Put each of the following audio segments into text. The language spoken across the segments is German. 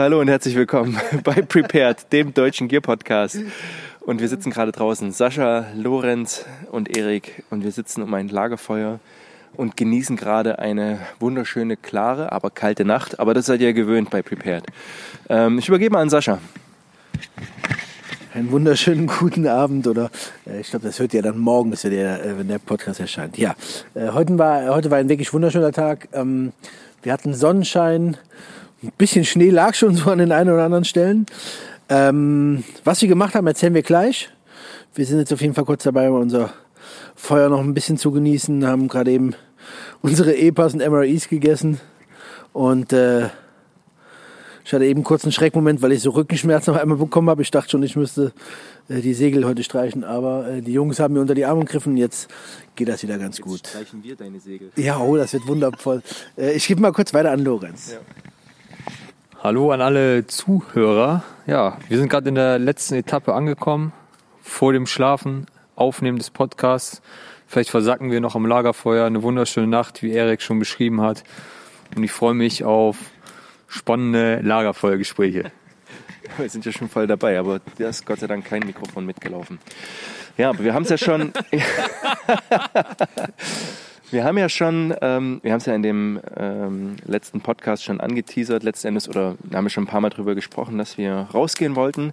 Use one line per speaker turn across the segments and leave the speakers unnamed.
Hallo und herzlich willkommen bei Prepared, dem deutschen Gear Podcast. Und wir sitzen gerade draußen, Sascha, Lorenz und Erik. Und wir sitzen um ein Lagerfeuer und genießen gerade eine wunderschöne, klare, aber kalte Nacht. Aber das seid ihr gewöhnt bei Prepared. Ähm, ich übergebe mal an Sascha.
Einen wunderschönen guten Abend oder äh, ich glaube, das hört ihr dann morgen, das der, äh, wenn der Podcast erscheint. Ja, äh, heute, war, heute war ein wirklich wunderschöner Tag. Ähm, wir hatten Sonnenschein, ein bisschen Schnee lag schon so an den einen oder anderen Stellen. Ähm, was wir gemacht haben, erzählen wir gleich. Wir sind jetzt auf jeden Fall kurz dabei, unser Feuer noch ein bisschen zu genießen, haben gerade eben unsere EPAs und MREs gegessen und äh, ich hatte eben kurz einen Schreckmoment, weil ich so Rückenschmerzen noch einmal bekommen habe. Ich dachte schon, ich müsste äh, die Segel heute streichen, aber äh, die Jungs haben mir unter die Arme gegriffen. Jetzt geht das wieder ganz
Jetzt
gut.
streichen wir deine Segel.
Ja, oh, das wird wundervoll. Äh, ich gebe mal kurz weiter an Lorenz.
Ja.
Hallo an alle Zuhörer. Ja, wir sind gerade in der letzten Etappe angekommen. Vor dem Schlafen, Aufnehmen des Podcasts. Vielleicht versacken wir noch am Lagerfeuer. Eine wunderschöne Nacht, wie Erik schon beschrieben hat. Und ich freue mich auf spannende Lagerfeuergespräche.
Wir sind ja schon voll dabei, aber da ist Gott sei Dank kein Mikrofon mitgelaufen. Ja, aber wir haben es ja schon. wir haben ja schon, ähm, wir haben es ja in dem ähm, letzten Podcast schon angeteasert, letzten Endes, oder da haben wir schon ein paar Mal drüber gesprochen, dass wir rausgehen wollten.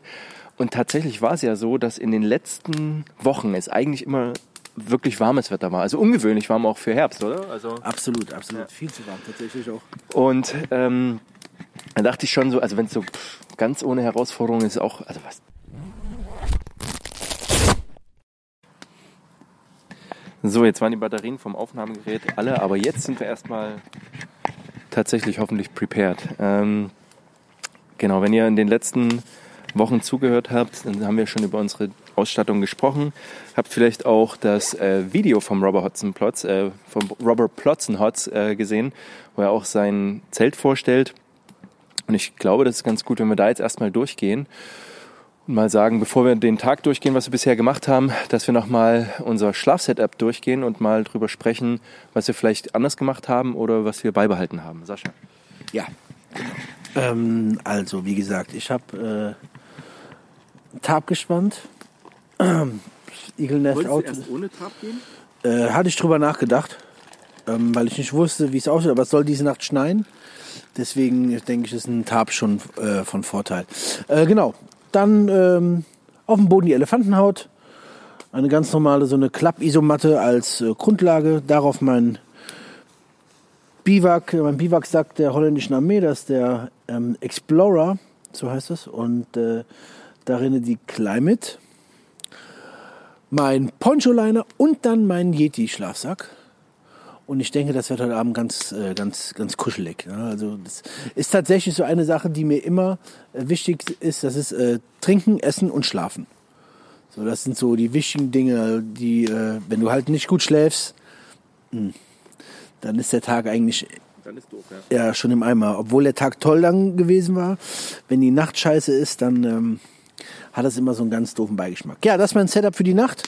Und tatsächlich war es ja so, dass in den letzten Wochen es eigentlich immer wirklich warmes Wetter war. Also ungewöhnlich warm auch für Herbst, oder? Also
Absolut, absolut. Viel zu warm tatsächlich auch.
und ähm, da dachte ich schon so, also wenn es so pff, ganz ohne Herausforderung ist, auch, also was. So, jetzt waren die Batterien vom Aufnahmegerät alle, aber jetzt sind wir erstmal tatsächlich hoffentlich prepared. Ähm, genau, wenn ihr in den letzten Wochen zugehört habt, dann haben wir schon über unsere Ausstattung gesprochen. Habt vielleicht auch das äh, Video vom Robert Hodson Plotz, äh, vom Robert Plotzenhotz äh, gesehen, wo er auch sein Zelt vorstellt. Und ich glaube, das ist ganz gut, wenn wir da jetzt erstmal durchgehen mal sagen, bevor wir den Tag durchgehen, was wir bisher gemacht haben, dass wir nochmal unser Schlafsetup durchgehen und mal drüber sprechen, was wir vielleicht anders gemacht haben oder was wir beibehalten haben. Sascha.
Ja. Ähm, also, wie gesagt, ich habe äh, Tab gespannt. Igelnest Out.
ohne Trab gehen?
Äh, hatte ich drüber nachgedacht, ähm, weil ich nicht wusste, wie es aussieht, aber es soll diese Nacht schneien. Deswegen denke ich, ist ein Tab schon äh, von Vorteil. Äh, genau. Dann ähm, auf dem Boden die Elefantenhaut. Eine ganz normale, so eine Klapp-Isomatte als äh, Grundlage. Darauf mein Biwak, mein Biwaksack der holländischen Armee, das ist der ähm, Explorer, so heißt es. Und äh, darin die Climate. Mein Poncho-Liner und dann mein Yeti-Schlafsack. Und ich denke, das wird heute Abend ganz, äh, ganz, ganz kuschelig. Ne? Also das ist tatsächlich so eine Sache, die mir immer äh, wichtig ist. Das ist äh, Trinken, Essen und Schlafen. So, das sind so die wichtigen Dinge, die, äh, wenn du halt nicht gut schläfst, mh, dann ist der Tag eigentlich
doof, ja.
ja schon im Eimer. Obwohl der Tag toll dann gewesen war, wenn die Nacht scheiße ist, dann ähm, hat das immer so einen ganz doofen Beigeschmack. Ja, das ist mein Setup für die Nacht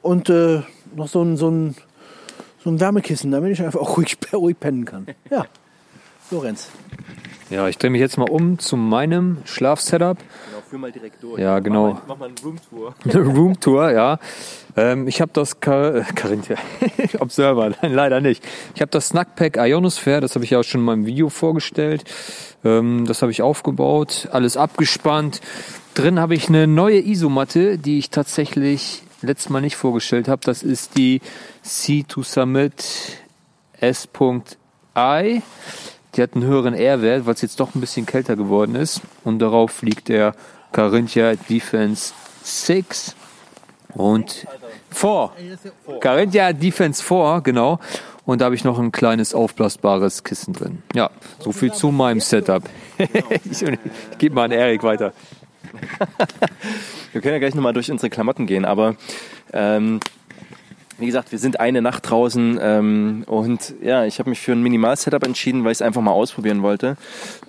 und äh, noch so ein, so ein so ein Wärmekissen, damit ich einfach auch ruhig, ruhig pennen kann. Ja, Lorenz.
Ja, ich drehe mich jetzt mal um zu meinem Schlafsetup.
Genau, führ mal direkt durch.
Ja, genau.
Mach mal, mach mal eine Roomtour.
Eine Roomtour, ja. Ähm, ich habe das Car äh, Carinthia Observer, nein, leider nicht. Ich habe das Snackpack Ionosphere, das habe ich ja auch schon in meinem Video vorgestellt. Ähm, das habe ich aufgebaut, alles abgespannt. Drin habe ich eine neue Isomatte, die ich tatsächlich letztes Mal nicht vorgestellt habe. Das ist die C2 Summit S.I. Die hat einen höheren R-Wert, weil es jetzt doch ein bisschen kälter geworden ist. Und darauf liegt der Carinthia Defense 6 und 4. Carinthia Defense 4, genau. Und da habe ich noch ein kleines aufblasbares Kissen drin. Ja, so viel zu meinem Setup. ich gebe mal an Erik weiter.
Wir können ja gleich nochmal durch unsere Klamotten gehen, aber ähm, wie gesagt, wir sind eine Nacht draußen ähm, und ja, ich habe mich für ein Minimal-Setup entschieden, weil ich es einfach mal ausprobieren wollte.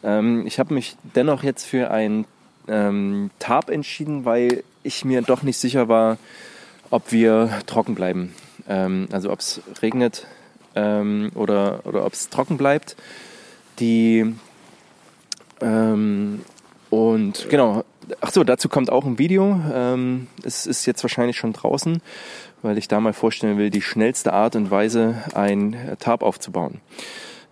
Ähm, ich habe mich dennoch jetzt für ein ähm, Tarp entschieden, weil ich mir doch nicht sicher war, ob wir trocken bleiben. Ähm, also ob es regnet ähm, oder, oder ob es trocken bleibt. Die Ähm, und genau, ach so, dazu kommt auch ein Video. Ähm, es ist jetzt wahrscheinlich schon draußen, weil ich da mal vorstellen will, die schnellste Art und Weise, ein Tarp aufzubauen.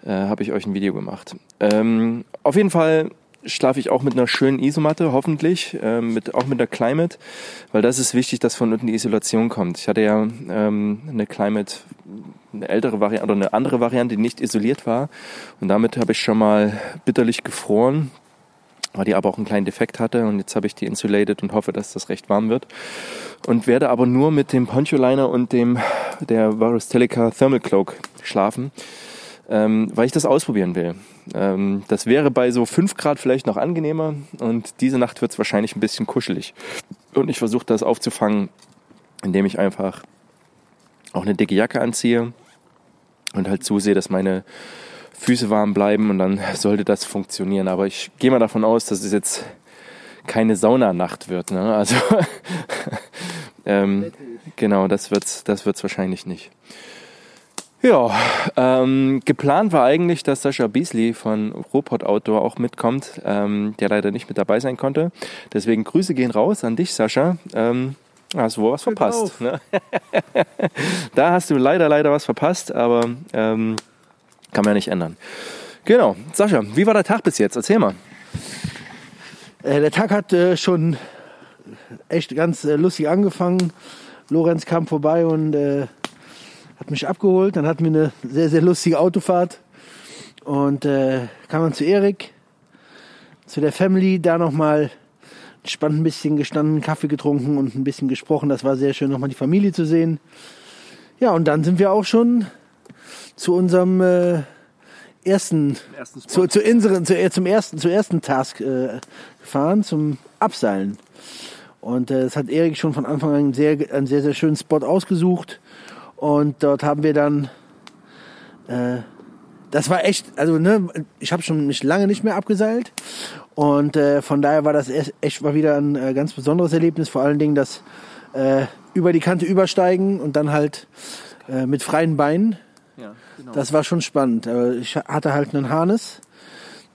Äh, Habe ich euch ein Video gemacht. Ähm, auf jeden Fall schlafe ich auch mit einer schönen Isomatte, hoffentlich, ähm, mit, auch mit der Climate, weil das ist wichtig, dass von unten die Isolation kommt. Ich hatte ja ähm, eine Climate, eine ältere Variante oder eine andere Variante, die nicht isoliert war und damit habe ich schon mal bitterlich gefroren, weil die aber auch einen kleinen Defekt hatte und jetzt habe ich die insulated und hoffe, dass das recht warm wird und werde aber nur mit dem Poncho Liner und dem der Varustelica Thermal Cloak schlafen, ähm, weil ich das ausprobieren will. Ähm, das wäre bei so 5 Grad vielleicht noch angenehmer und diese Nacht wird es wahrscheinlich ein bisschen kuschelig. Und ich versuche das aufzufangen, indem ich einfach auch eine dicke Jacke anziehe und halt zusehe, dass meine Füße warm bleiben und dann sollte das funktionieren. Aber ich gehe mal davon aus, dass es jetzt keine Saunanacht wird. Ne? Also ähm, genau, das wird's, das wird's wahrscheinlich nicht. Ja, ähm, geplant war eigentlich, dass Sascha Beasley von Robot Outdoor auch mitkommt, ähm, der leider nicht mit dabei sein konnte. Deswegen Grüße gehen raus an dich, Sascha. Ähm, hast du wohl was verpasst. Ne? da hast du leider, leider was verpasst, aber ähm, kann man ja nicht ändern. Genau, Sascha, wie war der Tag bis jetzt? Erzähl mal.
Äh, der Tag hat äh, schon echt ganz äh, lustig angefangen. Lorenz kam vorbei und äh, hat mich abgeholt. Dann hatten wir eine sehr, sehr lustige Autofahrt. Und äh, kam dann zu Erik, zu der Family, da nochmal entspannt ein bisschen gestanden, Kaffee getrunken und ein bisschen gesprochen. Das war sehr schön, nochmal die Familie zu sehen. Ja, und dann sind wir auch schon zu unserem äh, ersten, zu, zu unseren, zu, äh, zum ersten, zu ersten Task äh, gefahren, zum Abseilen. Und äh, das hat Erik schon von Anfang an sehr, einen sehr, sehr schönen Spot ausgesucht. Und dort haben wir dann, äh, das war echt, also ne, ich habe schon mich lange nicht mehr abgeseilt. Und äh, von daher war das echt, echt mal wieder ein äh, ganz besonderes Erlebnis. Vor allen Dingen das äh, über die Kante übersteigen und dann halt äh, mit freien Beinen.
Ja, genau.
Das war schon spannend. Aber Ich hatte halt einen Harness.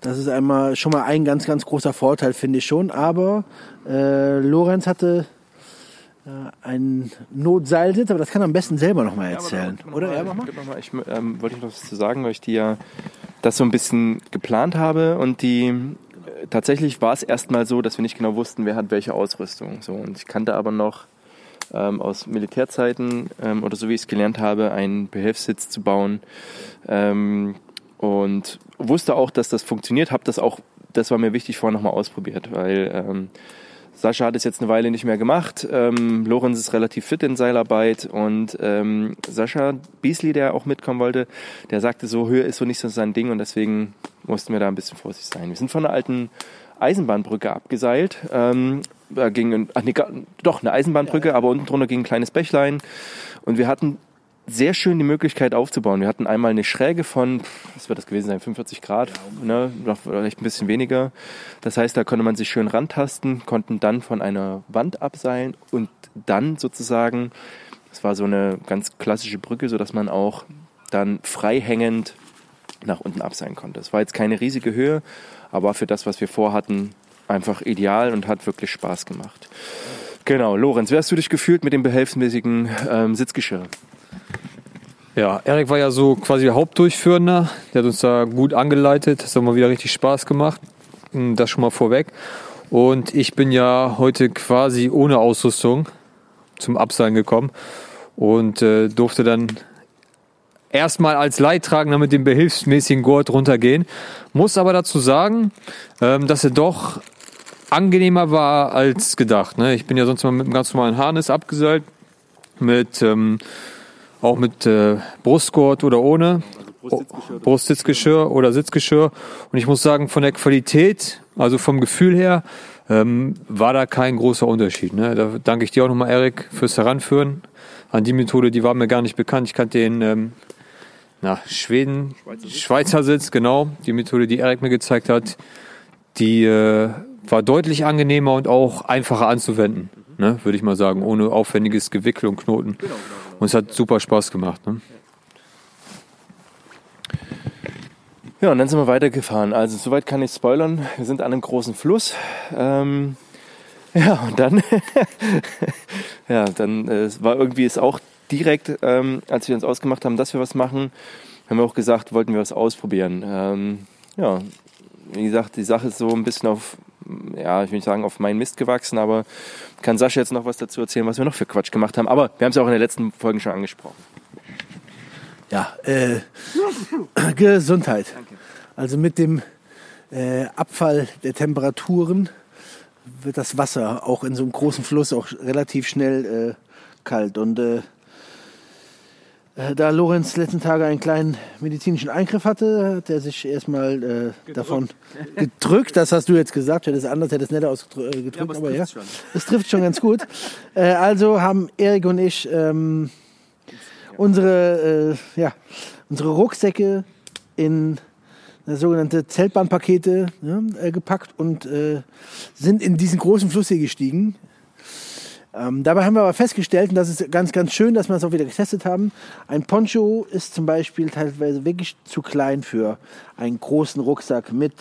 Das ist einmal schon mal ein ganz, ganz großer Vorteil, finde ich schon. Aber äh, Lorenz hatte äh, einen Notseilsitz, aber das kann er am besten selber noch mal erzählen.
Ja,
Oder?
noch
Ja,
mal,
mach mal.
gib noch mal. Ich ähm, wollte noch was zu sagen, weil ich die ja das so ein bisschen geplant habe und die äh, tatsächlich war es erstmal so, dass wir nicht genau wussten, wer hat welche Ausrüstung. So und ich kannte aber noch ähm, aus Militärzeiten ähm, oder so wie ich es gelernt habe, einen Behelfssitz zu bauen ähm, und wusste auch, dass das funktioniert. Habe das auch, das war mir wichtig, vorher nochmal ausprobiert, weil ähm, Sascha hat es jetzt eine Weile nicht mehr gemacht. Ähm, Lorenz ist relativ fit in Seilarbeit und ähm, Sascha Beasley, der auch mitkommen wollte, der sagte so, Höhe ist so nicht so sein Ding und deswegen mussten wir da ein bisschen vorsichtig sein. Wir sind von einer alten Eisenbahnbrücke abgeseilt. Ähm, da ging ein, ach nee, doch eine Eisenbahnbrücke, aber unten drunter ging ein kleines Bächlein und wir hatten sehr schön die Möglichkeit aufzubauen. Wir hatten einmal eine Schräge von, was wird das gewesen sein, 45 Grad, ne, noch vielleicht ein bisschen weniger. Das heißt, da konnte man sich schön rantasten, konnten dann von einer Wand abseilen und dann sozusagen, das war so eine ganz klassische Brücke, so dass man auch dann frei hängend nach unten abseilen konnte. Es war jetzt keine riesige Höhe, aber für das, was wir vorhatten, einfach ideal und hat wirklich Spaß gemacht. Genau, Lorenz, wie hast du dich gefühlt mit dem behelfsmäßigen ähm, Sitzgeschirr?
Ja, Erik war ja so quasi der Hauptdurchführender. Der hat uns da gut angeleitet. Das hat mal wieder richtig Spaß gemacht. Hm, Das schon mal vorweg. Und ich bin ja heute quasi ohne Ausrüstung zum Abseilen gekommen und äh, durfte dann erstmal als Leidtragender mit dem behilfsmäßigen Gurt runtergehen. Muss aber dazu sagen, ähm, dass er doch angenehmer war als gedacht. Ne? Ich bin ja sonst mal mit einem ganz normalen Harness abgeseilt, mit ähm, auch mit äh, Brustgurt oder ohne. Brustsitzgeschirr oder Sitzgeschirr. Und ich muss sagen, von der Qualität, also vom Gefühl her, ähm, war da kein großer Unterschied. Ne? Da danke ich dir auch nochmal, Erik, fürs Heranführen an die Methode, die war mir gar nicht bekannt. Ich kannte den ähm, na, Schweden, Schweizer Sitz, genau, die Methode, die Erik mir gezeigt hat, die äh, war deutlich angenehmer und auch einfacher anzuwenden, ne, würde ich mal sagen, ohne aufwendiges Gewickel und Knoten. Und es hat super Spaß gemacht. Ne?
Ja, und dann sind wir weitergefahren. Also soweit kann ich spoilern. Wir sind an einem großen Fluss. Ähm, ja, und dann, ja, dann äh, war irgendwie es auch direkt, ähm, als wir uns ausgemacht haben, dass wir was machen, haben wir auch gesagt, wollten wir was ausprobieren. Ähm, ja, wie gesagt, die Sache ist so ein bisschen auf, ja, ich will nicht sagen, auf meinen Mist gewachsen, aber kann Sascha jetzt noch was dazu erzählen, was wir noch für Quatsch gemacht haben. Aber wir haben es auch in den letzten Folgen schon angesprochen.
Ja, äh, Gesundheit. Also mit dem äh, Abfall der Temperaturen wird das Wasser auch in so einem großen Fluss auch relativ schnell äh, kalt. Und äh, da Lorenz letzten Tage einen kleinen medizinischen Eingriff hatte, hat er sich erstmal äh, davon gedrückt. Das hast du jetzt gesagt. Hätte es anders, hätte es netter ausgedrückt.
Ja, aber es
aber ja,
trifft schon.
es trifft schon ganz gut. äh, also haben Erik und ich ähm, unsere, äh, ja, unsere Rucksäcke in äh, sogenannte Zeltbahnpakete ja, äh, gepackt und äh, sind in diesen großen Fluss hier gestiegen. Ähm, dabei haben wir aber festgestellt, und das ist ganz, ganz schön, dass wir das auch wieder getestet haben, ein Poncho ist zum Beispiel teilweise wirklich zu klein für einen großen Rucksack mit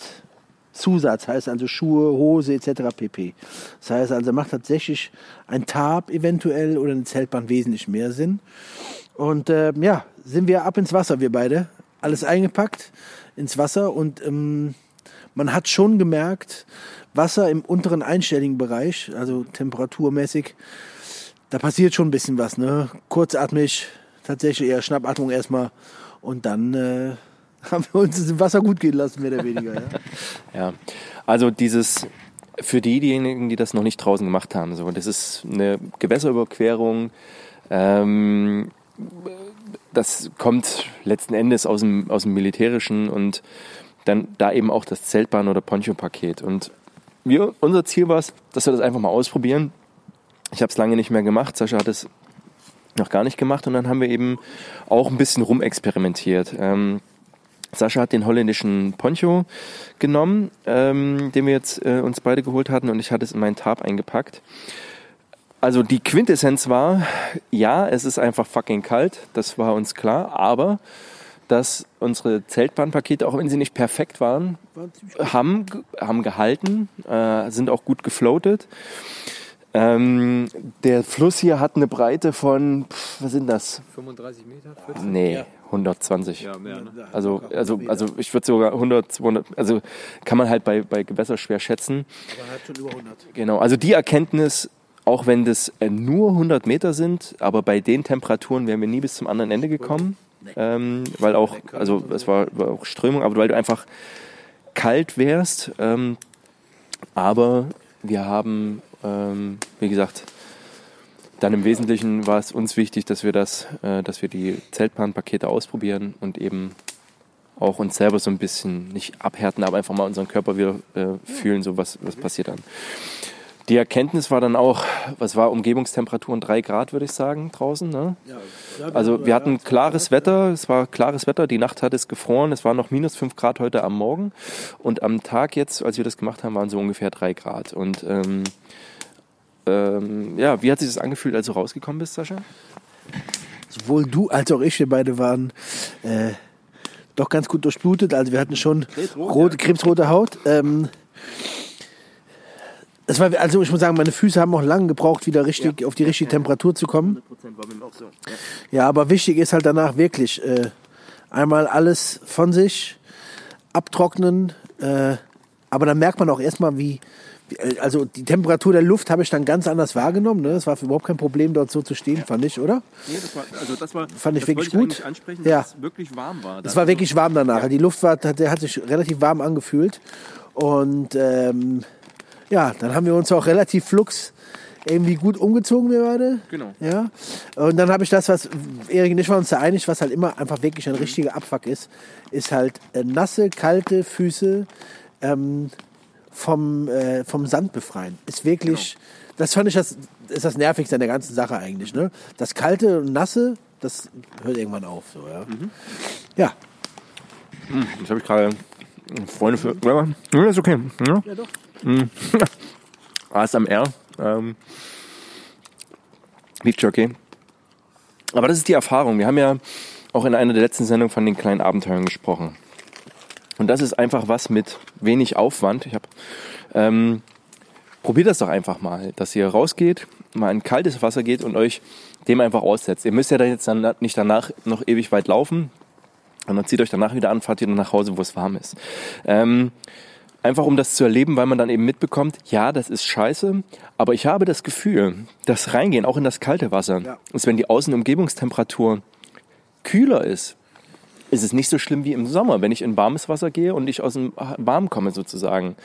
Zusatz, heißt also Schuhe, Hose etc. pp. Das heißt also, macht tatsächlich ein Tarp eventuell oder eine Zeltbahn wesentlich mehr Sinn. Und äh, ja, sind wir ab ins Wasser, wir beide. Alles eingepackt ins Wasser und ähm, man hat schon gemerkt, Wasser im unteren einstelligen Bereich, also temperaturmäßig, da passiert schon ein bisschen was. Ne? Kurzatmig, tatsächlich eher Schnappatmung erstmal und dann äh, haben wir uns das Wasser gut gehen lassen, mehr oder weniger. Ja?
Ja, also dieses für die, diejenigen, die das noch nicht draußen gemacht haben, so das ist eine Gewässerüberquerung. Ähm, das kommt letzten Endes aus dem, aus dem Militärischen und dann da eben auch das Zeltbahn- oder Poncho-Paket. Und wir, unser Ziel war es, dass wir das einfach mal ausprobieren. Ich habe es lange nicht mehr gemacht. Sascha hat es noch gar nicht gemacht und dann haben wir eben auch ein bisschen rumexperimentiert. Ähm, Sascha hat den holländischen Poncho genommen, ähm, den wir jetzt äh, uns beide geholt hatten und ich hatte es in meinen Tarp eingepackt. Also die Quintessenz war, ja, es ist einfach fucking kalt, das war uns klar, aber dass unsere Zeltbahnpakete, auch wenn sie nicht perfekt waren, haben, haben gehalten, äh, sind auch gut gefloatet. Ähm, der Fluss hier hat eine Breite von, pff, was sind das?
35 Meter?
Nee,
Ja.
120.
Ja, mehr, ne?
Also, also, also ich würde sogar 100, 200, also kann man halt bei, bei Gewässer schwer schätzen.
Aber hat schon über 100.
Genau, also die Erkenntnis, auch wenn das nur 100 Meter sind, aber bei den Temperaturen wären wir nie bis zum anderen Ende gekommen, ähm, weil auch, also es war, war auch Strömung, aber weil du einfach kalt wärst. Ähm, aber wir haben, ähm, wie gesagt, dann im Wesentlichen war es uns wichtig, dass wir das, äh, dass wir die Zeltbahnpakete ausprobieren und eben auch uns selber so ein bisschen nicht abhärten, aber einfach mal unseren Körper wieder äh, fühlen, so was, was passiert dann. Die Erkenntnis war dann auch, was war Umgebungstemperaturen 3 Grad, würde ich sagen, draußen. Ne? Also wir hatten klares Wetter, es war klares Wetter, die Nacht hat es gefroren, es waren noch minus 5 Grad heute am Morgen und am Tag jetzt, als wir das gemacht haben, waren so ungefähr 3 Grad. Und ähm, ähm, ja, wie hat sich das angefühlt, als du rausgekommen bist, Sascha?
Sowohl du als auch ich, wir beide waren äh, doch ganz gut durchblutet. Also wir hatten schon rote, krebsrote Haut. Ähm, es war, also ich muss sagen, meine Füße haben auch lange gebraucht, wieder richtig auf die richtige Temperatur zu kommen.
war mir auch so.
Ja, aber wichtig ist halt danach wirklich äh, einmal alles von sich abtrocknen. Äh, aber dann merkt man auch erstmal, wie, wie, äh, also die Temperatur der Luft habe ich dann ganz anders wahrgenommen. Ne? Es war überhaupt kein Problem, dort so zu stehen, fand ich, oder?
Nee, das war, also das war,
Fand ich
das
wirklich gut.
eigentlich ansprechen,
Ja.
dass es wirklich warm war.
Es war wirklich warm danach. Die Luft war, der hat sich relativ warm angefühlt. Und ähm, ja, dann haben wir uns auch relativ flux irgendwie gut umgezogen, wir beide.
Genau.
Ja. Und dann habe ich das, was Erik und ich waren uns da einig, was halt immer einfach wirklich ein richtiger Abfuck ist, ist halt äh, nasse, kalte Füße ähm, vom, äh, vom Sand befreien. Ist wirklich, das fand ich das, ist das Nervigste an der ganzen Sache eigentlich. Ne? Das kalte und nasse, das hört irgendwann auf. So, ja. ja.
Das habe ich gerade Freunde für. Ja, ist okay. Ja,
Ja, doch.
ASMR. Ähm, Beef Jerky. Aber das ist die Erfahrung. Wir haben ja auch in einer der letzten Sendungen von den kleinen Abenteuern gesprochen. Und das ist einfach was mit wenig Aufwand. Ich habe ähm, probiert das doch einfach mal, dass ihr rausgeht, mal in kaltes Wasser geht und euch dem einfach aussetzt. Ihr müsst ja dann jetzt dann nicht danach noch ewig weit laufen. Und dann zieht euch danach wieder an, fahrt ihr nach Hause, wo es warm ist. Ähm, einfach um das zu erleben, weil man dann eben mitbekommt, ja, das ist scheiße, aber ich habe das Gefühl, das Reingehen, auch in das kalte Wasser,
Ja.
ist, wenn die Außenumgebungstemperatur kühler ist, ist es nicht so schlimm wie im Sommer, wenn ich in warmes Wasser gehe und ich aus dem Warm komme sozusagen.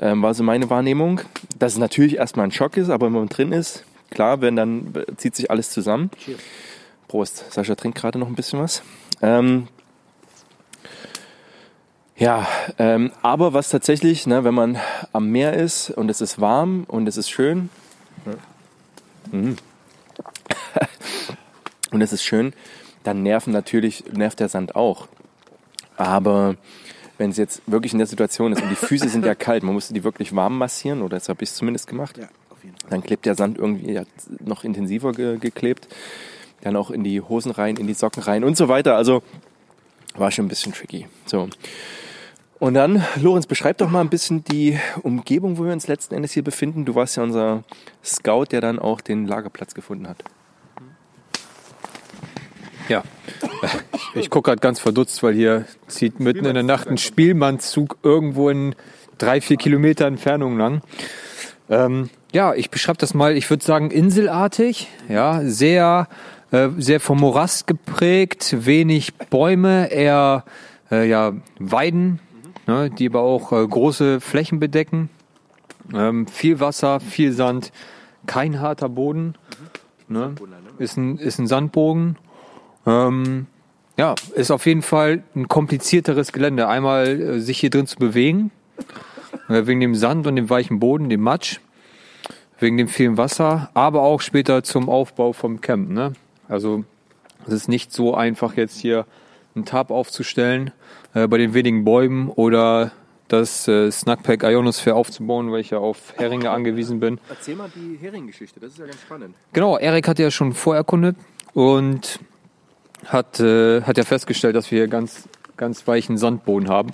Ähm, war so meine Wahrnehmung, dass es natürlich erstmal ein Schock ist, aber wenn man drin ist, klar, wenn dann äh, zieht sich alles zusammen. Prost. Sascha trinkt gerade noch ein bisschen was. Ähm, ja, ähm, aber was tatsächlich, ne, wenn man am Meer ist und es ist warm und es ist schön, Mhm. und es ist schön, dann nerven natürlich, nervt der Sand auch. Aber wenn es jetzt wirklich in der Situation ist und die Füße sind ja kalt, man musste die wirklich warm massieren, oder das habe ich zumindest gemacht,
Ja, auf jeden Fall.
dann klebt der Sand irgendwie ja, noch intensiver ge geklebt. Dann auch in die Hosen rein, in die Socken rein und so weiter. Also war schon ein bisschen tricky. So. Und dann, Lorenz, beschreib doch mal ein bisschen die Umgebung, wo wir uns letzten Endes hier befinden. Du warst ja unser Scout, der dann auch den Lagerplatz gefunden hat.
Ja. Ich gucke gerade ganz verdutzt, weil hier zieht mitten in der Nacht ein Spielmannszug irgendwo in drei, vier Kilometer Entfernung lang. Ähm, ja, ich beschreibe das mal, ich würde sagen inselartig, ja, sehr, äh, sehr vom Morast geprägt, wenig Bäume, eher äh, ja, Weiden, ne, die aber auch äh, große Flächen bedecken. Ähm, viel Wasser, viel Sand, kein harter Boden. Ne? Ist, ein, ist ein Sandbogen. Ähm, ja, ist auf jeden Fall ein komplizierteres Gelände. Einmal äh, sich hier drin zu bewegen, äh, wegen dem Sand und dem weichen Boden, dem Matsch, wegen dem vielen Wasser, aber auch später zum Aufbau vom Camp. Ne? Also es ist nicht so einfach jetzt hier einen Tarp aufzustellen äh, bei den wenigen Bäumen oder das äh, Snackpack Ionosphere aufzubauen, weil ich ja auf Heringe angewiesen bin.
Erzähl mal die Hering-Geschichte, das ist ja ganz spannend.
Genau, Erik hat ja schon vorerkundet und hat, äh, hat ja festgestellt, dass wir hier ganz, ganz weichen Sandboden haben.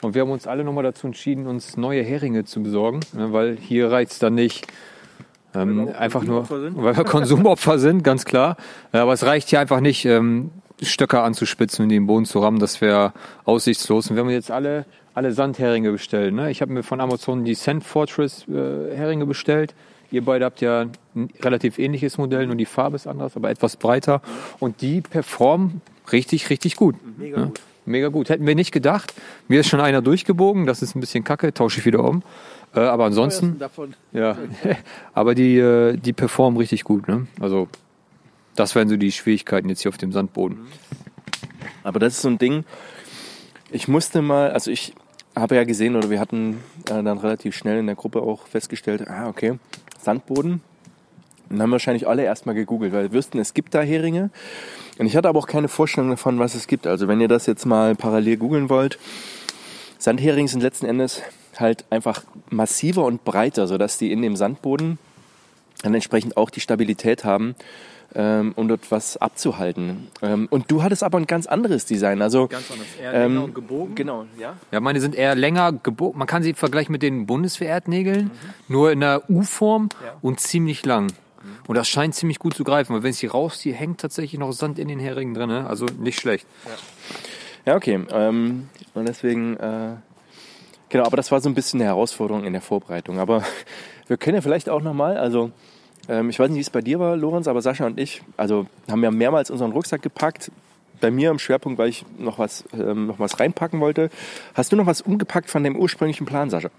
Und wir haben uns alle nochmal dazu entschieden, uns neue Heringe zu besorgen, ne, weil hier reizt dann nicht ähm, einfach nur, weil wir Konsumopfer sind, ganz klar. Aber es reicht hier einfach nicht, ähm, Stöcker anzuspitzen und im Boden zu rammen. Das wäre aussichtslos. Und wir haben jetzt alle, alle Sandheringe bestellt. Ne? Ich habe mir von Amazon die Sand Fortress äh, Heringe bestellt. Ihr beide habt ja ein relativ ähnliches Modell, nur die Farbe ist anders, aber etwas breiter. Und die performen richtig, richtig gut.
Mega
ne?
gut.
Mega gut. Hätten wir nicht gedacht. Mir ist schon einer durchgebogen. Das ist ein bisschen kacke. Tausche ich wieder um. Äh, aber ansonsten,
Davon.
ja. aber die, äh, die performen richtig gut. Ne? Also, das wären so die Schwierigkeiten jetzt hier auf dem Sandboden.
Aber das ist so ein Ding, ich musste mal, also ich habe ja gesehen, oder wir hatten äh, dann relativ schnell in der Gruppe auch festgestellt, ah, okay, Sandboden. Und haben wahrscheinlich alle erstmal gegoogelt, weil wir wüssten, es gibt da Heringe. Und ich hatte aber auch keine Vorstellung davon, was es gibt. Also wenn ihr das jetzt mal parallel googeln wollt, Sandheringe sind letzten Endes halt einfach massiver und breiter, sodass die in dem Sandboden dann entsprechend auch die Stabilität haben, ähm, um dort was abzuhalten. Ähm, und du hattest aber ein ganz anderes Design. Also
Ganz anders. Eher
ähm,
länger und gebogen.
Genau, ja.
Ja, meine sind eher länger gebogen. Man kann sie vergleichen mit den Bundeswehr-Erdnägeln, nur in der U-Form und ziemlich lang. Und das scheint ziemlich gut zu greifen, weil wenn ich sie rausziehe, hängt tatsächlich noch Sand in den Heringen drin. ne? Also nicht schlecht.
Ja, okay. Ähm, und deswegen, äh, genau, aber das war so ein bisschen eine Herausforderung in der Vorbereitung. Aber wir können ja vielleicht auch nochmal, also ähm, ich weiß nicht, wie es bei dir war, Lorenz, aber Sascha und ich, also haben ja mehrmals unseren Rucksack gepackt. Bei mir im Schwerpunkt, weil ich noch was, ähm, noch was reinpacken wollte. Hast du noch was umgepackt von dem ursprünglichen Plan, Sascha?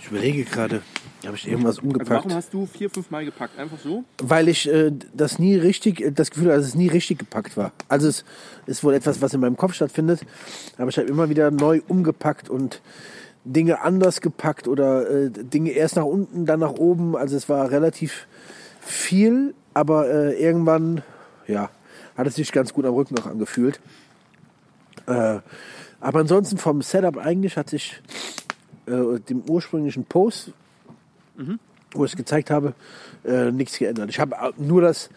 Ich überlege gerade, habe ich irgendwas umgepackt?
Also hast du vier, fünf Mal gepackt? Einfach so?
Weil ich äh, das nie richtig, äh, das Gefühl hatte, dass es nie richtig gepackt war. Also es ist wohl etwas, was in meinem Kopf stattfindet, aber ich habe immer wieder neu umgepackt und Dinge anders gepackt oder äh, Dinge erst nach unten, dann nach oben. Also es war relativ viel, aber äh, irgendwann, ja, hat es sich ganz gut am Rücken noch angefühlt. Äh, aber ansonsten vom Setup eigentlich hat sich äh, dem ursprünglichen Post, wo ich es gezeigt habe, äh, nichts geändert. Ich habe nur das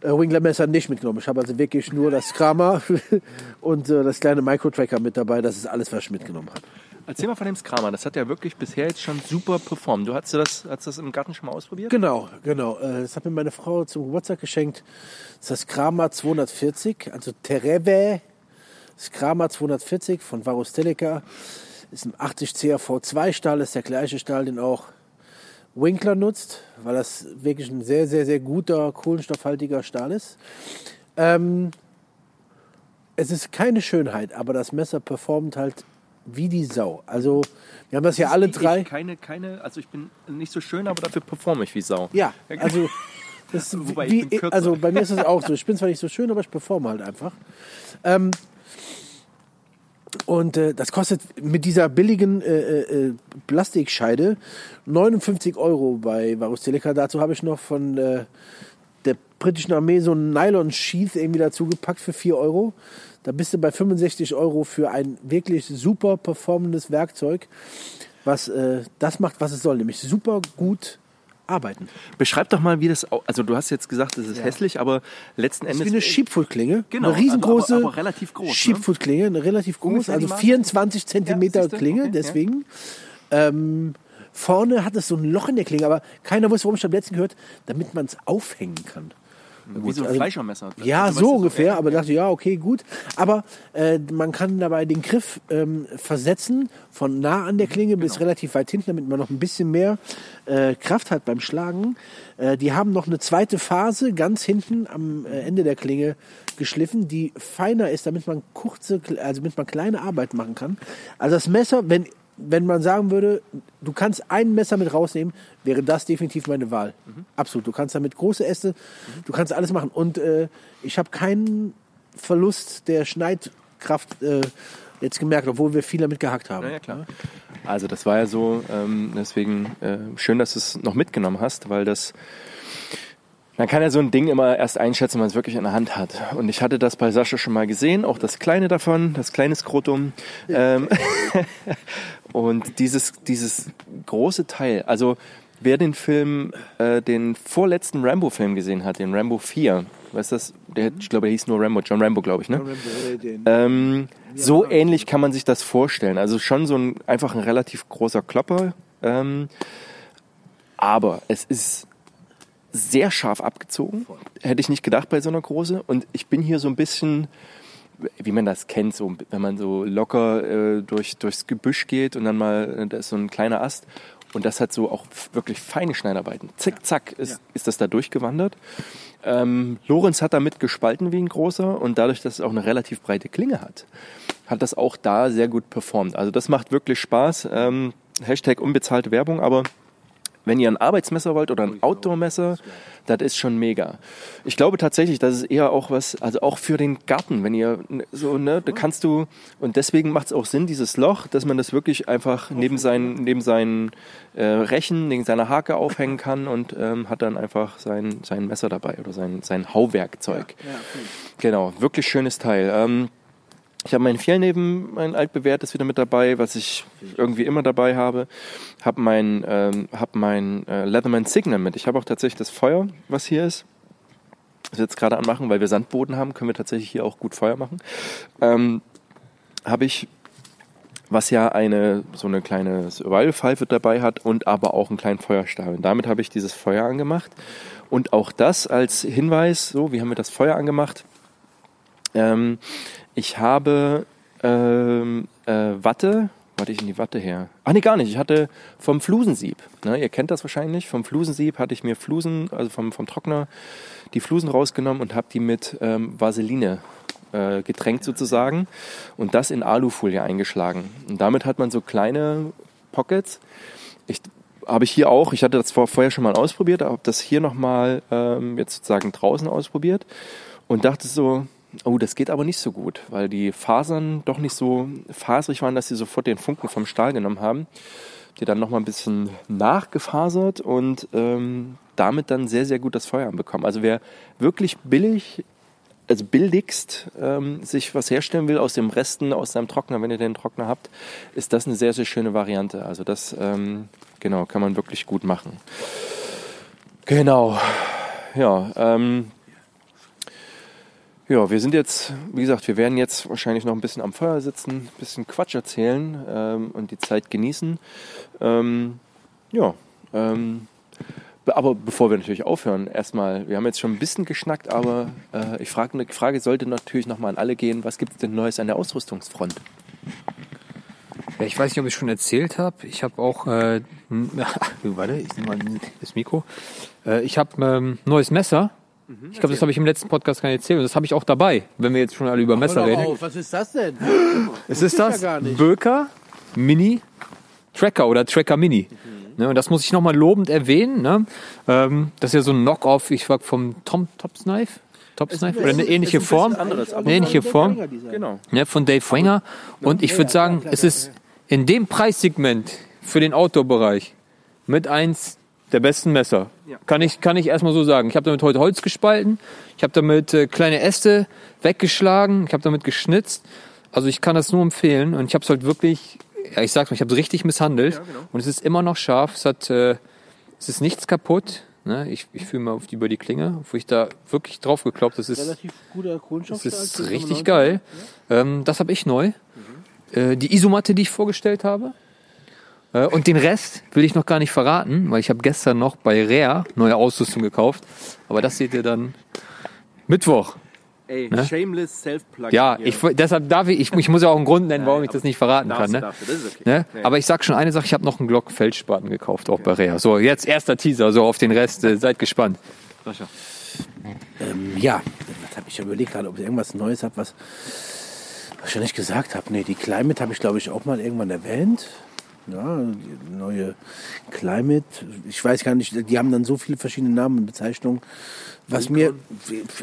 äh, Wingler-Messer nicht mitgenommen. Ich habe also wirklich nur das Kramer und äh, das kleine Micro-Tracker mit dabei. Das ist alles, was ich mitgenommen habe.
Erzähl mal von dem Skramer. Das hat ja wirklich bisher jetzt schon super performt. Du hast das, hast das im Garten schon mal ausprobiert?
Genau, genau. Äh, Das hat mir meine Frau zum Geburtstag geschenkt. Das ist das Kramer 240, also Tereve. Das Kramer 240 von Varus Teleca. Ist ein 80 CAV2 Stahl, ist der gleiche Stahl, den auch Winkler nutzt, weil das wirklich ein sehr, sehr, sehr guter, kohlenstoffhaltiger Stahl ist. Ähm, es ist keine Schönheit, aber das Messer performt halt wie die Sau. Also, wir haben das ja alle
Ich-
drei.
Ich, keine, keine, also ich bin nicht so schön, aber dafür performe ich wie Sau.
Ja, also, das
Wobei, ich
wie,
kürzer.
also bei mir ist es auch so. Ich bin zwar nicht so schön, aber ich performe halt einfach. Ähm, und äh, das kostet mit dieser billigen äh, äh, Plastikscheide 59 Euro bei Varus Teleca. Dazu habe ich noch von äh, der britischen Armee so einen Nylon-Sheath irgendwie dazu gepackt für 4 Euro. Da bist du bei 65 Euro für ein wirklich super performendes Werkzeug, was äh, das macht, was es soll, nämlich super gut arbeiten.
Beschreib doch mal, wie das, also du hast jetzt gesagt, es ist hässlich, aber letzten
Das ist
Endes.
wie eine Sheepfoot-Klinge.
Genau,
eine riesengroße
aber- aber relativ groß, ne?
Sheepfoot-Klinge, eine relativ groß,
Ungefähr
also
die Maße?
24 Zentimeter
siehste,
Klinge,
okay, ja.
deswegen. Ähm, vorne hat es so ein Loch in der Klinge, aber keiner wusste, warum ich am letzten gehört, damit man es aufhängen kann.
Wie so ein
also-
Fleischermesser.
Ja, so ungefähr, aber dachte, ja, okay, gut. Aber äh, man kann dabei den Griff ähm, versetzen, von nah an der Klinge bis relativ weit hinten, damit man noch ein bisschen mehr äh, Kraft hat beim Schlagen. Äh, die haben noch eine zweite Phase ganz hinten am äh, Ende der Klinge geschliffen, die feiner ist, damit man kurze, also damit man kleine Arbeit machen kann. Also das Messer, wenn wenn man sagen würde, du kannst ein Messer mit rausnehmen, wäre das definitiv meine Wahl. Absolut. Du kannst damit große Äste, du kannst alles machen. Und äh, ich habe keinen Verlust der Schneidkraft äh, jetzt gemerkt, obwohl wir viel damit gehackt haben.
Ja, ja, klar. Also das war ja so, ähm, deswegen äh, schön, dass du es noch mitgenommen hast, weil das, man kann ja so ein Ding immer erst einschätzen, wenn man es wirklich in der Hand hat. Und ich hatte das bei Sascha schon mal gesehen, auch das kleine davon, das kleine Skrotum. Ähm, und dieses, dieses große Teil, also wer den Film, äh, den vorletzten Rambo-Film gesehen hat, den Rambo 4, weißt du das, der, ich glaube, der hieß nur Rambo, John Rambo, glaube ich, ne? Ähm, so ähnlich kann man sich das vorstellen. Also schon so ein einfach ein relativ großer Klopper. Ähm, aber es ist sehr scharf abgezogen. Hätte ich nicht gedacht bei so einer große. Und ich bin hier so ein bisschen, wie man das kennt, so, wenn man so locker äh, durch, durchs Gebüsch geht und dann mal, äh, da ist so ein kleiner Ast. Und das hat so auch wirklich feine Schneidarbeiten. Zick, zack, ist, ist das da durchgewandert. Ähm, Lorenz hat damit gespalten wie ein großer und dadurch, dass es auch eine relativ breite Klinge hat, hat das auch da sehr gut performt. Also das macht wirklich Spaß. Ähm, Hashtag unbezahlte Werbung, aber wenn ihr ein Arbeitsmesser wollt oder ein Outdoor-Messer, das ist schon mega. Ich glaube tatsächlich, das ist eher auch was, also auch für den Garten, wenn ihr so, ne, da kannst du, und deswegen macht es auch Sinn, dieses Loch, dass man das wirklich einfach neben seinen, neben seinen äh, Rechen, neben seiner Hake aufhängen kann und ähm, hat dann einfach sein, sein Messer dabei oder sein, sein Hauwerkzeug. Genau, wirklich schönes Teil. Ähm, ich habe mein Fjellneben, mein altbewährtes wieder mit dabei, was ich irgendwie immer dabei habe. Habe mein, ähm, hab mein äh, Leatherman Signal mit. Ich habe auch tatsächlich das Feuer, was hier ist. Das wir jetzt gerade anmachen, weil wir Sandboden haben, können wir tatsächlich hier auch gut Feuer machen. Ähm, habe ich, was ja eine so eine kleine Survival-Pfeife dabei hat und aber auch einen kleinen Feuerstab. Und damit habe ich dieses Feuer angemacht. Und auch das als Hinweis, so, wie haben wir das Feuer angemacht? Ähm, ich habe ähm, äh, Watte. Warte ich in die Watte her? Ach nee, gar nicht. Ich hatte vom Flusensieb. Ne, ihr kennt das wahrscheinlich. Vom Flusensieb hatte ich mir Flusen, also vom, vom Trockner, die Flusen rausgenommen und habe die mit ähm, Vaseline äh, getränkt sozusagen und das in Alufolie eingeschlagen. Und damit hat man so kleine Pockets. Ich habe ich hier auch, ich hatte das vor, vorher schon mal ausprobiert, habe das hier nochmal ähm, jetzt sozusagen draußen ausprobiert und dachte so, oh, das geht aber nicht so gut, weil die Fasern doch nicht so faserig waren, dass sie sofort den Funken vom Stahl genommen haben. Die dann nochmal ein bisschen nachgefasert und ähm, damit dann sehr, sehr gut das Feuer anbekommen. Also wer wirklich billig, also billigst ähm, sich was herstellen will aus dem Resten, aus seinem Trockner, wenn ihr den Trockner habt, ist das eine sehr, sehr schöne Variante. Also das, ähm, genau, kann man wirklich gut machen. Genau, ja, ähm, Ja, wir sind jetzt, wie gesagt, wir werden jetzt wahrscheinlich noch ein bisschen am Feuer sitzen, ein bisschen Quatsch erzählen ähm, und die Zeit genießen. Ähm, ja, ähm, be- aber bevor wir natürlich aufhören, erstmal, wir haben jetzt schon ein bisschen geschnackt, aber äh, ich frage, eine Frage sollte natürlich nochmal an alle gehen, was gibt es denn Neues an der Ausrüstungsfront?
Ja, ich weiß nicht, ob ich schon erzählt habe. Ich habe auch, äh, warte, ich nehme mal das Mikro. Äh, ich habe ähm, neues Messer. Ich glaube, das habe ich im letzten Podcast gar nicht erzählt. Und das habe ich auch dabei, wenn wir jetzt schon alle über Messer reden.
auf, was ist das denn?
Es ist
ja
das
nicht.
Böker Mini Tracker oder Tracker Mini. Ne, und das muss ich nochmal lobend erwähnen. Ne? Ähm, das ist ja so ein Knock-off, ich war vom Tom Tops Knife. Tops Knife oder eine ähnliche Form. Eine ähnliche Form.
Genau.
Ne, von Dave Wenger. Und ich würde sagen, es ist in dem Preissegment für den Outdoor-Bereich mit eins der besten Messer.
Ja.
Kann ich, kann ich erstmal so sagen. Ich habe damit heute Holz gespalten. Ich habe damit äh, kleine Äste weggeschlagen. Ich habe damit geschnitzt. Also ich kann das nur empfehlen. Und ich habe es halt wirklich, ja, ich sag's mal, ich habe es richtig misshandelt.
genau.
Und es ist immer noch scharf. Es hat, äh, es ist nichts kaputt. Ne? Ich, ich fühle mal auf die, über die Klinge, wo ich da wirklich drauf gekloppt. Das ist,
Relativ guter Kohlenstoff.
das ist richtig geil. Ähm, das habe ich neu. Äh, die Isomatte, die ich vorgestellt habe. Äh, und den Rest will ich noch gar nicht verraten, weil ich habe gestern noch bei Rare neue Ausrüstung gekauft. Aber das seht ihr dann Mittwoch.
Ey,
Ne?
shameless self-plug.
Ja, ich, deshalb darf ich, ich, ich muss ja auch einen Grund nennen, warum ich das nicht verraten kann. Ne?
das ist okay.
Ne? Aber ich sag schon eine Sache, ich habe noch einen Glock Feldspaten gekauft, auch bei Rea. So, jetzt erster Teaser, so auf den Rest, äh, seid gespannt.
Sascha.
Ähm, ja, das habe ich überlegt gerade, ob ich irgendwas Neues habe, was was ich noch nicht gesagt habe. Nee, die Climate habe ich, glaube ich, auch mal irgendwann erwähnt. Ja, neue Climate. Ich weiß gar nicht, die haben dann so viele verschiedene Namen und Bezeichnungen. Was mir,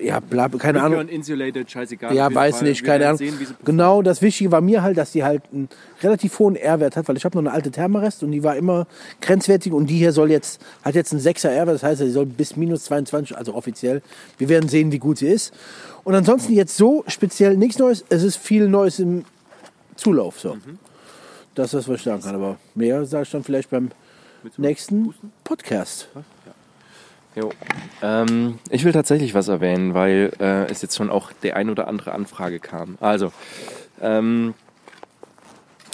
ja, bla, keine Ahnung.
Insulated, scheißegal.
Ja, weiß
Fall.
nicht,
Wir
keine Ahnung.
Sehen,
genau, das Wichtige war mir halt, dass die halt einen relativ hohen R-Wert hat, weil ich habe noch eine alte Thermarest und die war immer grenzwertig und die hier soll jetzt, hat jetzt einen 6er R-Wert, das heißt, sie soll bis minus 22, also offiziell. Wir werden sehen, wie gut sie ist. Und ansonsten jetzt so speziell nichts Neues, es ist viel Neues im Zulauf, so. Das ist was ich sagen kann, aber mehr sage ich dann vielleicht beim nächsten Podcast.
Jo. Ähm, ich will tatsächlich was erwähnen, weil äh, es jetzt schon auch der ein oder andere Anfrage kam. Also, ähm,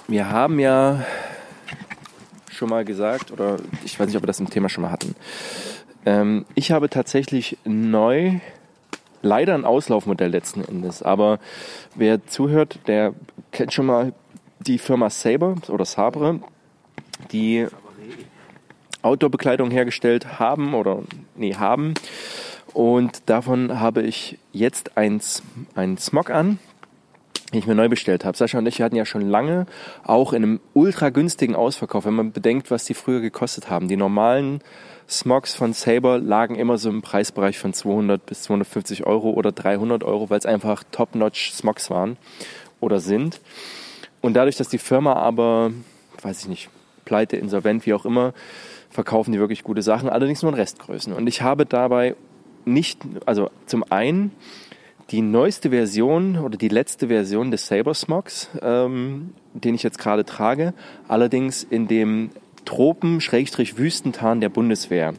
wir haben ja schon mal gesagt, oder ich weiß nicht, ob wir das im Thema schon mal hatten. Ähm, ich habe tatsächlich neu, leider ein Auslaufmodell letzten Endes, aber wer zuhört, der kennt schon mal die Firma Sabre oder Sabre, die Outdoor-Bekleidung hergestellt haben oder nee, haben. Und davon habe ich jetzt ein, ein Smog an, den ich mir neu bestellt habe. Sascha und ich hatten ja schon lange auch in einem ultra günstigen Ausverkauf, wenn man bedenkt, was die früher gekostet haben. Die normalen Smogs von Saber lagen immer so im Preisbereich von 200 bis 250 Euro oder 300 Euro, weil es einfach Top-Notch Smogs waren oder sind. Und dadurch, dass die Firma aber, weiß ich nicht, pleite, insolvent, wie auch immer, verkaufen die wirklich gute Sachen, allerdings nur in Restgrößen. Und ich habe dabei nicht, also zum einen die neueste Version oder die letzte Version des Saber Smogs, ähm, den ich jetzt gerade trage, allerdings in dem Tropen-Wüstentarn der Bundeswehr,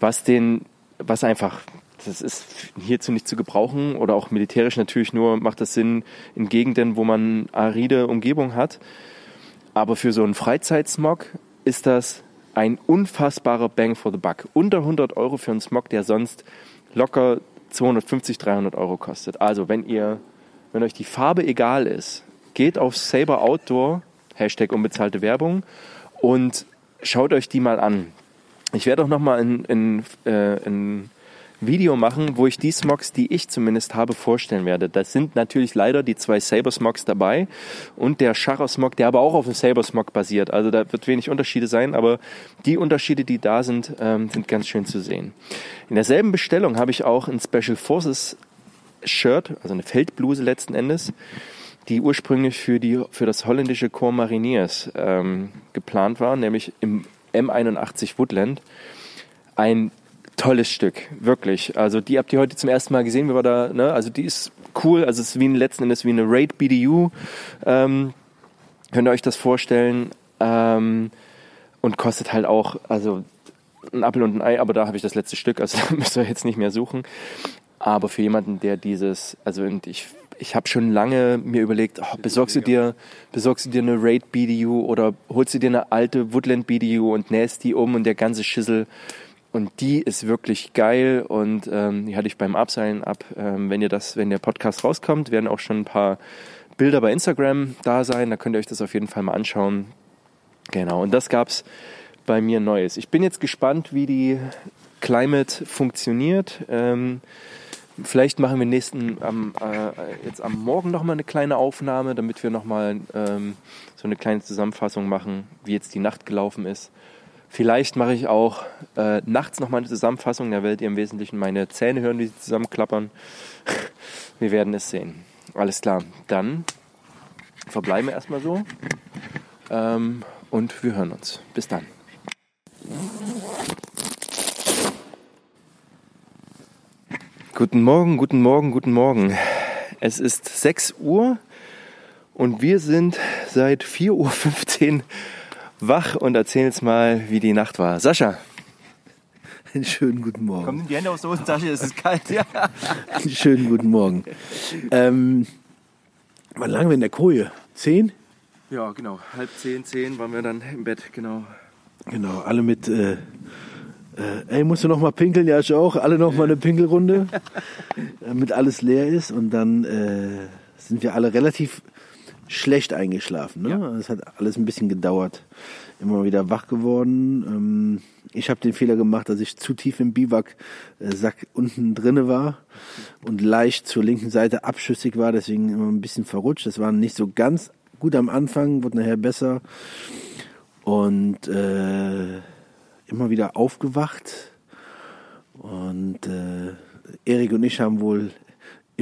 was den, was einfach, das ist hierzu nicht zu gebrauchen oder auch militärisch natürlich nur macht das Sinn in Gegenden, wo man aride Umgebung hat. Aber für so einen Freizeitsmog ist das ein unfassbarer Bang for the Buck. Unter 100 Euro für einen Smog, der sonst locker 250, 300 Euro kostet. Also wenn ihr, wenn euch die Farbe egal ist, geht auf Saber Outdoor, Hashtag unbezahlte Werbung und schaut euch die mal an. Ich werde auch nochmal ein, ein, äh, ein Video machen, wo ich die Smogs, die ich zumindest habe, vorstellen werde. Das sind natürlich leider die zwei Saber Smogs dabei und der Schacher Smog, der aber auch auf dem Saber Smog basiert. Also da wird wenig Unterschiede sein, aber die Unterschiede, die da sind, ähm, sind ganz schön zu sehen. In derselben Bestellung habe ich auch ein Special Forces Shirt, also eine Feldbluse letzten Endes, die ursprünglich für, die, für das holländische Corps Mariniers ähm, geplant war, nämlich im M81 Woodland. Ein tolles Stück, wirklich. Also die habt ihr heute zum ersten Mal gesehen, wie wir da, ne? Also die ist cool, also es ist wie ein letzten Endes wie eine Raid BDU. Ähm, könnt ihr euch das vorstellen? Ähm, und kostet halt auch, also ein Apfel und ein Ei, aber da habe ich das letzte Stück, also da müsst ihr jetzt nicht mehr suchen. Aber für jemanden, der dieses, also und ich, ich habe schon lange mir überlegt, oh, besorgst du dir, besorgst du dir eine Raid BDU oder holst du dir eine alte Woodland BDU und nähst die um und der ganze Schissel. Und die ist wirklich geil und ähm, die hatte ich beim Abseilen ab. Ähm, wenn ihr das, wenn der Podcast rauskommt, werden auch schon ein paar Bilder bei Instagram da sein. Da könnt ihr euch das auf jeden Fall mal anschauen. Genau. Und das gab's bei mir Neues. Ich bin jetzt gespannt, wie die Climate funktioniert. Ähm, vielleicht machen wir nächsten am, äh, jetzt am Morgen noch mal eine kleine Aufnahme, damit wir noch mal ähm, so eine kleine Zusammenfassung machen, wie jetzt die Nacht gelaufen ist. Vielleicht mache ich auch äh, nachts noch mal eine Zusammenfassung. Da werdet ihr im Wesentlichen meine Zähne hören, wie sie zusammenklappern. Wir werden es sehen. Alles klar. Dann verbleiben wir erstmal so. Ähm, und wir hören uns. Bis dann. Guten Morgen, guten Morgen, guten Morgen. Es ist 6 Uhr und wir sind seit 4.15 Uhr wach und erzählen jetzt mal, wie die Nacht war. Sascha.
Einen schönen guten Morgen.
Kommen die Hände aus der Hosentasche, es ist kalt. Ja.
Einen schönen guten Morgen. Ähm, wann lagen wir in der Koje? Zehn?
ja, genau. Halb zehn, zehn waren wir dann im Bett, genau.
Genau, alle mit, äh, äh, ey, musst du noch mal pinkeln? Ja, ich auch. Alle noch mal eine Pinkelrunde, damit alles leer ist. Und dann äh, sind wir alle relativ schlecht eingeschlafen. Ne?
Ja.
Es hat alles ein bisschen gedauert. Immer wieder wach geworden. Ähm, ich habe den Fehler gemacht, dass ich zu tief im Biwak-Sack unten drinne war und leicht zur linken Seite abschüssig war, deswegen immer ein bisschen verrutscht. Das war nicht so ganz gut am Anfang, wurde nachher besser. Und äh, immer wieder aufgewacht. Und äh, Erik und ich haben wohl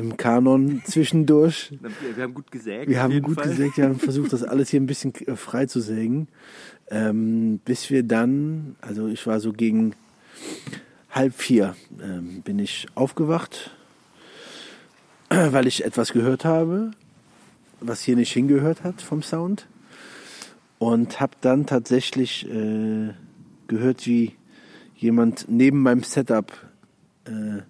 im Kanon zwischendurch
Wir haben gut gesägt.
wir haben gut
Fall.
gesägt, wir haben versucht, das alles hier ein bisschen äh, frei zu sägen. Ähm, bis wir dann, also ich war so gegen halb vier, ähm, bin ich aufgewacht, weil ich etwas gehört habe, was hier nicht hingehört hat vom Sound. Und habe dann tatsächlich äh, gehört, wie jemand neben meinem Setup äh,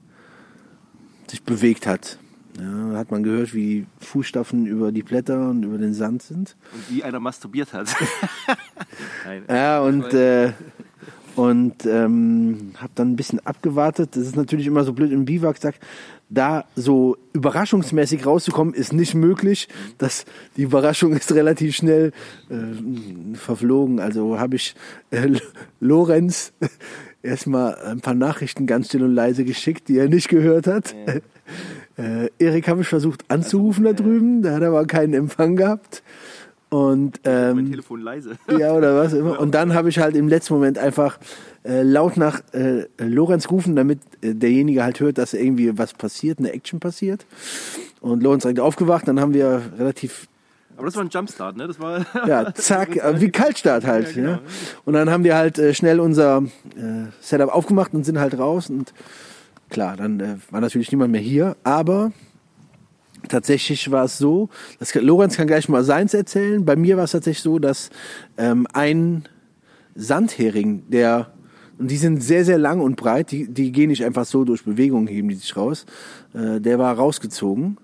sich bewegt hat. Ja, da hat man gehört, wie Fußstapfen über die Blätter und über den Sand sind.
Und wie einer masturbiert hat.
Ja, und, äh, und ähm, habe dann ein bisschen abgewartet. Das ist natürlich immer so blöd im Biwaksack. Da so überraschungsmäßig rauszukommen, ist nicht möglich. Das, die Überraschung ist relativ schnell äh, verflogen. Also habe ich äh, Lorenz erstmal ein paar Nachrichten ganz still und leise geschickt, die er nicht gehört hat. Äh, Erik habe ich versucht anzurufen da drüben, da hat er aber keinen Empfang gehabt. Und ähm,
Telefon leise.
ja, oder was immer. Und dann habe ich halt im letzten Moment einfach äh, laut nach äh, Lorenz gerufen, damit äh, derjenige halt hört, dass irgendwie was passiert, eine Action passiert. Und Lorenz direkt aufgewacht, dann haben wir relativ,
Aber das war ein Jumpstart, ne? Das war.
ja, zack, äh, wie Kaltstart halt. Ja, Und dann haben wir halt äh, schnell unser äh, Setup aufgemacht und sind halt raus. Und klar, dann äh, war natürlich niemand mehr hier, aber tatsächlich war es so, das Lorenz kann gleich mal seins erzählen. Bei mir war es tatsächlich so, dass ähm, ein Sandhering, der und die sind sehr, sehr lang und breit, die, die gehen nicht einfach so durch Bewegung, heben die sich raus. Äh, der war rausgezogen.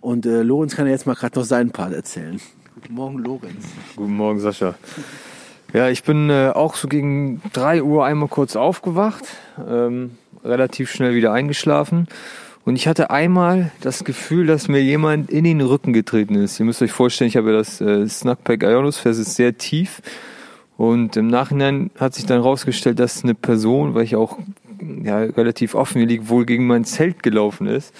Und äh, Lorenz kann jetzt mal gerade noch seinen Part erzählen. Guten Morgen, Lorenz.
Guten Morgen, Sascha. Ja, ich bin äh, auch so gegen 3 Uhr einmal kurz aufgewacht, ähm, relativ schnell wieder eingeschlafen. Und ich hatte einmal das Gefühl, dass mir jemand in den Rücken getreten ist. Ihr müsst euch vorstellen, ich habe ja das äh, Snackpack Ionosphere, ist sehr tief. Und im Nachhinein hat sich dann rausgestellt, dass eine Person, weil ich auch ja, relativ offen liegt, wohl gegen mein Zelt gelaufen ist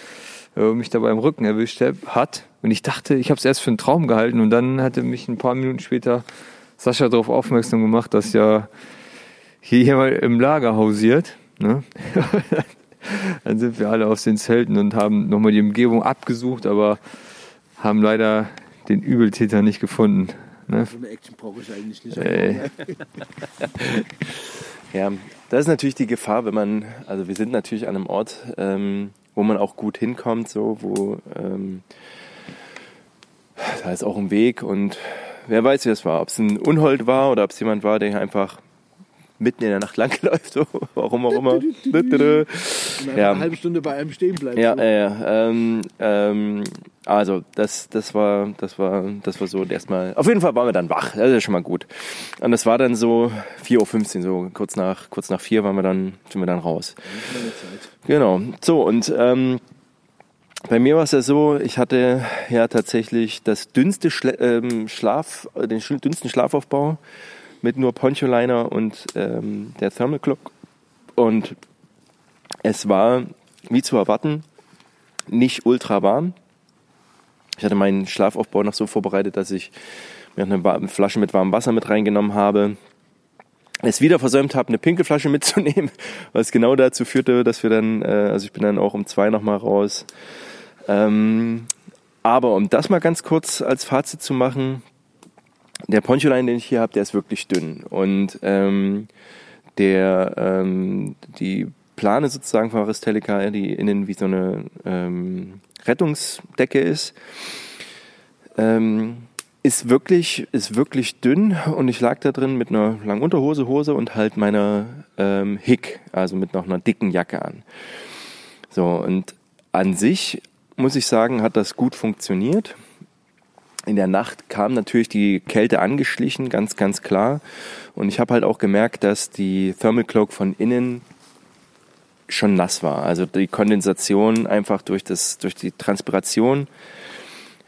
äh, mich dabei im Rücken erwischt hat. Und ich dachte, ich habe es erst für einen Traum gehalten. Und dann hatte mich ein paar Minuten später Sascha darauf aufmerksam gemacht, dass ja hier jemand im Lager hausiert. Ne? dann sind wir alle aus den Zelten und haben nochmal die Umgebung abgesucht, aber haben leider den Übeltäter nicht gefunden. Ne?
So eine Action brauche ich eigentlich nicht.
Ey.
Ja, das ist natürlich die Gefahr, wenn man, also wir sind natürlich an einem Ort, ähm, wo man auch gut hinkommt, so, wo ähm, da ist auch ein Weg und wer weiß, wie es war, ob es ein Unhold war oder ob es jemand war, der einfach mitten in der Nacht langläuft, so, warum auch immer.
Ja. Eine halbe Stunde bei einem stehen bleibt.
Ja, äh, ähm, ähm, also das, das war, das war, das war so erstmal. Auf jeden Fall waren wir dann wach. Das ist schon mal gut. Und das war dann so 4.15 Uhr, so kurz nach, kurz nach vier waren wir dann, sind wir dann raus. Genau. So und ähm, bei mir war es ja so, ich hatte ja tatsächlich das dünnste Schla ähm, Schlaf, den dünnsten Schlafaufbau mit nur Poncholiner und ähm, der Thermal Clock. Und es war, wie zu erwarten, nicht ultra warm. Ich hatte meinen Schlafaufbau noch so vorbereitet, dass ich mir eine Flasche mit warmem Wasser mit reingenommen habe. Es wieder versäumt habe, eine Pinkelflasche mitzunehmen, was genau dazu führte, dass wir dann, äh, also ich bin dann auch um zwei nochmal raus. Ähm, aber um das mal ganz kurz als Fazit zu machen, der Poncholine, den ich hier habe, der ist wirklich dünn. Und ähm, der, ähm, die Plane sozusagen von Aristelica, die innen wie so eine ähm, Rettungsdecke ist, ähm, ist wirklich, ist wirklich dünn und ich lag da drin mit einer langen Unterhose, Hose und halt meiner ähm, Hick, also mit noch einer dicken Jacke an. So, und an sich muss ich sagen, hat das gut funktioniert. In der Nacht kam natürlich die Kälte angeschlichen, ganz, ganz klar. Und ich habe halt auch gemerkt, dass die Thermal Cloak von innen schon nass war. Also die Kondensation einfach durch, das, durch die Transpiration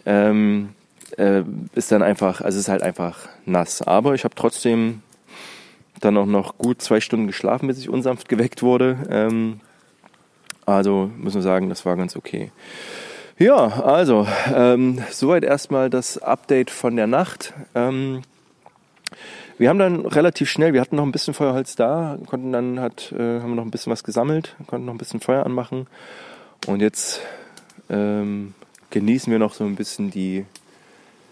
ähm, äh, ist dann einfach, also ist halt einfach nass. Aber ich habe trotzdem dann auch noch gut zwei Stunden geschlafen, bis ich unsanft geweckt wurde. Ähm, also muss man sagen, das war ganz okay. Ja, also ähm, soweit erstmal das Update von der Nacht. Ähm, wir haben dann relativ schnell, wir hatten noch ein bisschen Feuerholz da, konnten dann hat, äh, haben noch ein bisschen was gesammelt, konnten noch ein bisschen Feuer anmachen und jetzt ähm, genießen wir noch so ein bisschen die,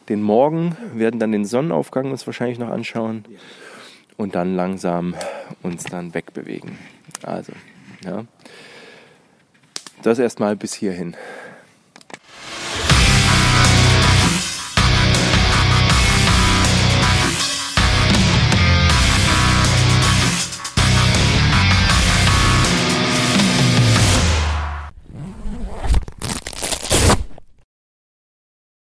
den Morgen, werden dann den Sonnenaufgang uns wahrscheinlich noch anschauen und dann langsam uns dann wegbewegen. Also, ja. Das erstmal bis hierhin.